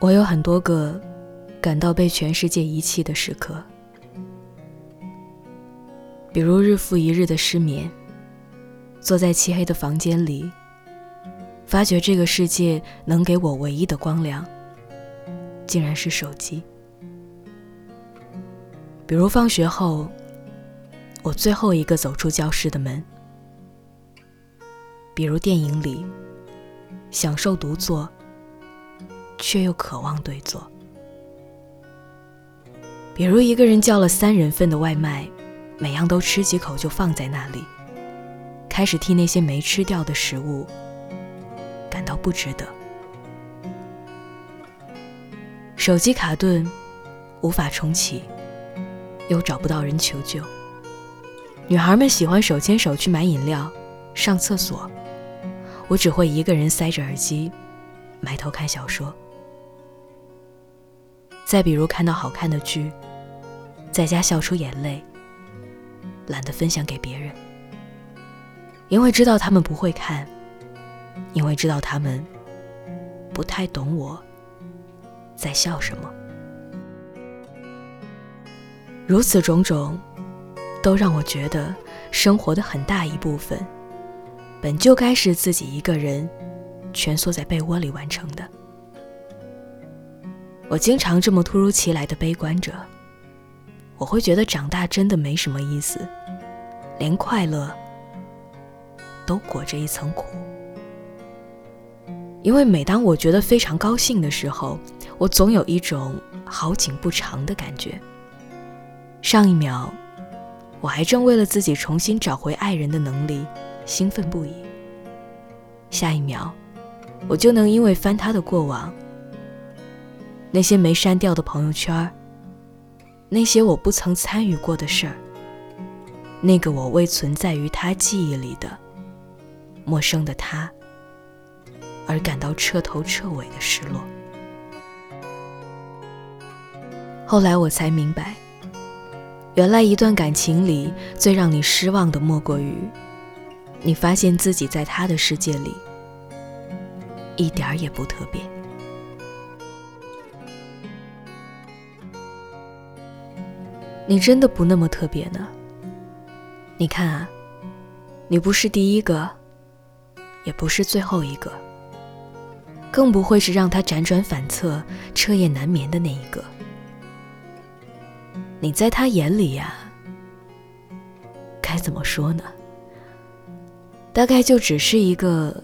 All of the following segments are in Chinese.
我有很多个感到被全世界遗弃的时刻，比如日复一日的失眠，坐在漆黑的房间里，发觉这个世界能给我唯一的光亮，竟然是手机。比如放学后，我最后一个走出教室的门；比如电影里，享受独坐。却又渴望对坐。比如一个人叫了三人份的外卖，每样都吃几口就放在那里，开始替那些没吃掉的食物感到不值得。手机卡顿，无法重启，又找不到人求救。女孩们喜欢手牵手去买饮料、上厕所，我只会一个人塞着耳机，埋头看小说。再比如看到好看的剧，在家笑出眼泪，懒得分享给别人，因为知道他们不会看，因为知道他们不太懂我在笑什么。如此种种，都让我觉得生活的很大一部分，本就该是自己一个人蜷缩在被窝里完成的。我经常这么突如其来的悲观着，我会觉得长大真的没什么意思，连快乐都裹着一层苦。因为每当我觉得非常高兴的时候，我总有一种好景不长的感觉。上一秒，我还正为了自己重新找回爱人的能力兴奋不已；下一秒，我就能因为翻他的过往。那些没删掉的朋友圈那些我不曾参与过的事儿，那个我未存在于他记忆里的陌生的他，而感到彻头彻尾的失落。后来我才明白，原来一段感情里最让你失望的，莫过于你发现自己在他的世界里一点儿也不特别。你真的不那么特别呢。你看啊，你不是第一个，也不是最后一个，更不会是让他辗转反侧、彻夜难眠的那一个。你在他眼里呀，该怎么说呢？大概就只是一个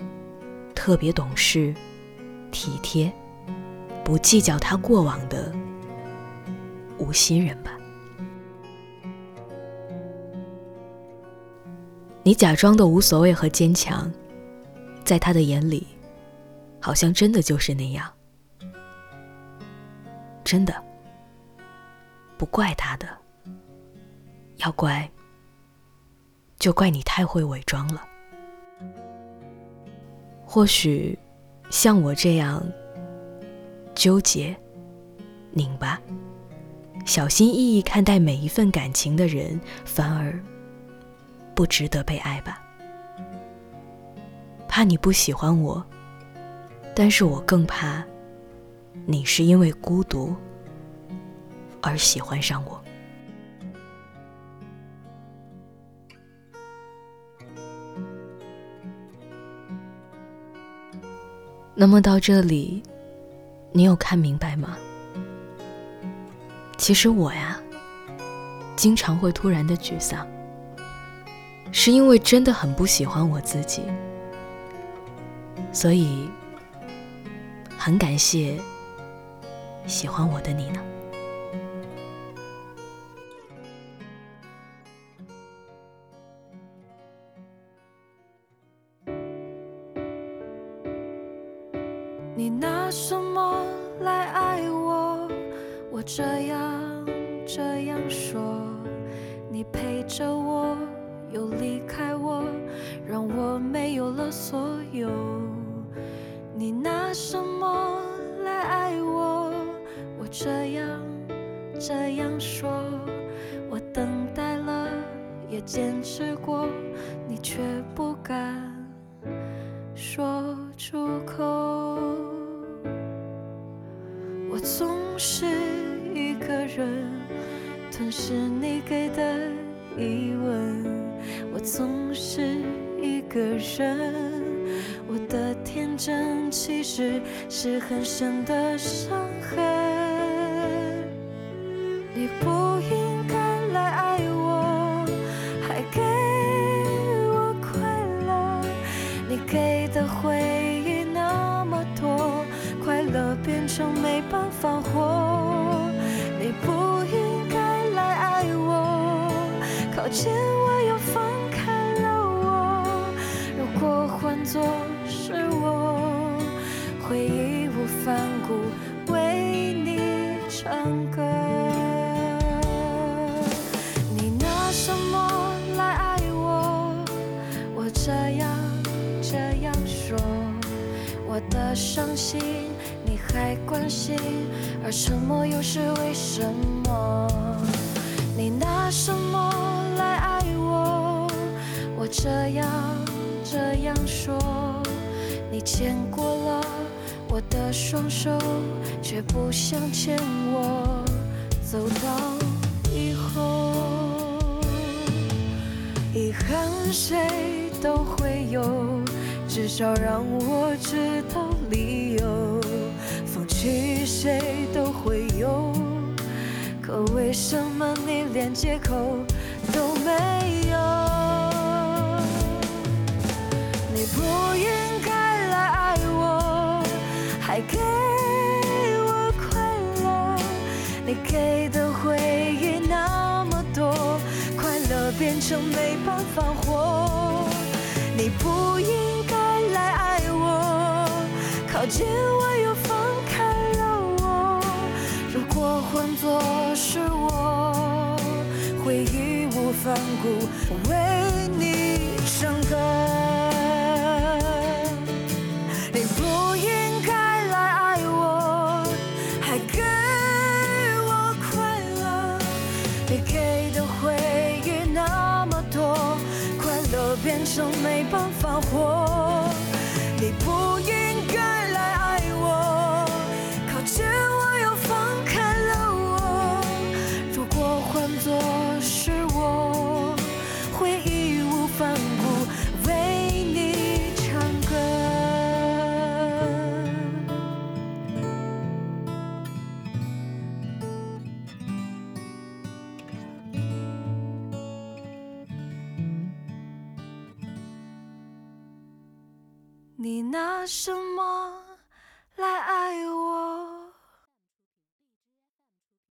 特别懂事、体贴、不计较他过往的无心人吧。你假装的无所谓和坚强，在他的眼里，好像真的就是那样。真的，不怪他的，要怪，就怪你太会伪装了。或许，像我这样纠结、拧巴、小心翼翼看待每一份感情的人，反而。不值得被爱吧？怕你不喜欢我，但是我更怕你是因为孤独而喜欢上我。那么到这里，你有看明白吗？其实我呀，经常会突然的沮丧。是因为真的很不喜欢我自己，所以很感谢喜欢我的你呢。你拿什么来爱我？我这样这样说，你陪着我。又离开我，让我没有了所有。你拿什么来爱我？我这样这样说，我等待了，也坚持过，你却不敢说出口。我总是一个人吞噬你给的疑问，我总是一个人，我的天真其实是很深的伤痕。你不应该来爱我，还给我快乐，你给的回忆那么多。快乐变成没办法活，唱歌。你拿什么来爱我？我这样这样说，我的伤心你。还关心，而沉默又是为什么？你拿什么来爱我？我这样这样说，你牵过了我的双手，却不想牵我走到以后。遗憾谁都会有，至少让我知道理由。放弃谁都会有，可为什么你连借口都没有？你给的回忆那么多，快乐变成没办法活。你不应该来爱我，靠近我又放开了我。如果。换作是我，会义无反顾为你唱歌。你给的回忆那么多，快乐变成没办法活。你拿什么来爱我？